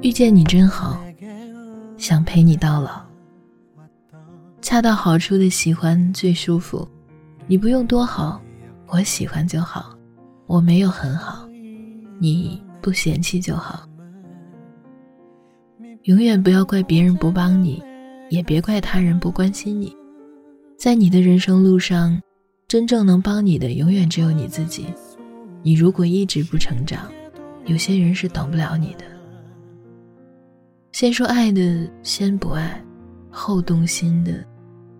遇见你真好，想陪你到老。恰到好处的喜欢最舒服，你不用多好，我喜欢就好。我没有很好，你不嫌弃就好。永远不要怪别人不帮你，也别怪他人不关心你。在你的人生路上，真正能帮你的永远只有你自己。你如果一直不成长，有些人是等不了你的。先说爱的，先不爱；后动心的，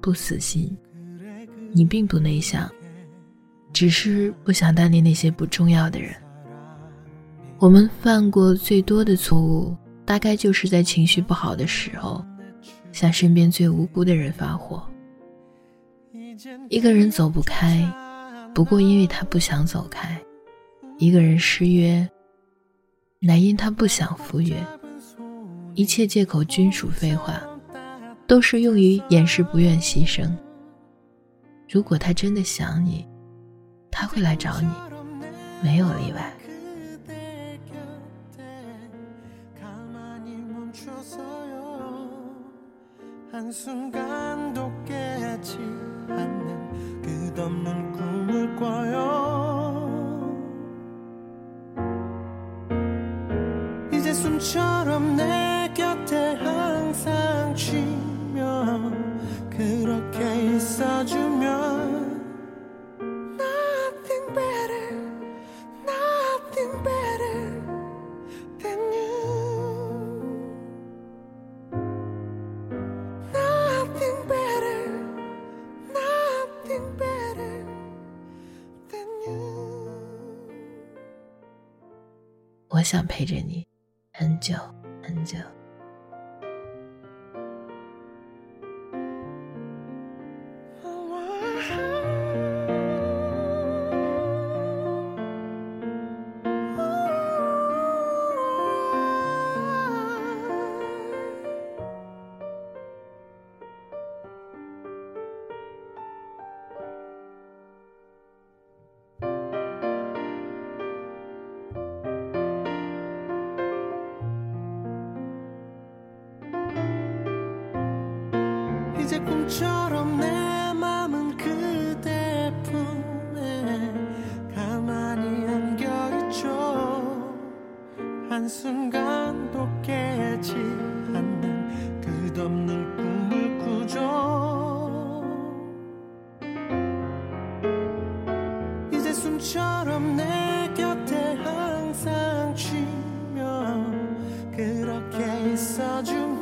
不死心。你并不内向，只是不想搭理那些不重要的人。我们犯过最多的错误，大概就是在情绪不好的时候，向身边最无辜的人发火。一个人走不开，不过因为他不想走开；一个人失约，乃因他不想赴约。一切借口均属废话，都是用于掩饰不愿牺牲。如果他真的想你，他会来找你，没有例外。 我想陪着你很久很久。 이제 꿈처럼 내 맘은 그대 품에 가만히 안겨있죠. 한순간도 깨지 않는 끝없는 꿈을 꾸죠. 이제 숨처럼 내 곁에 항상 쉬며 그렇게 있어주면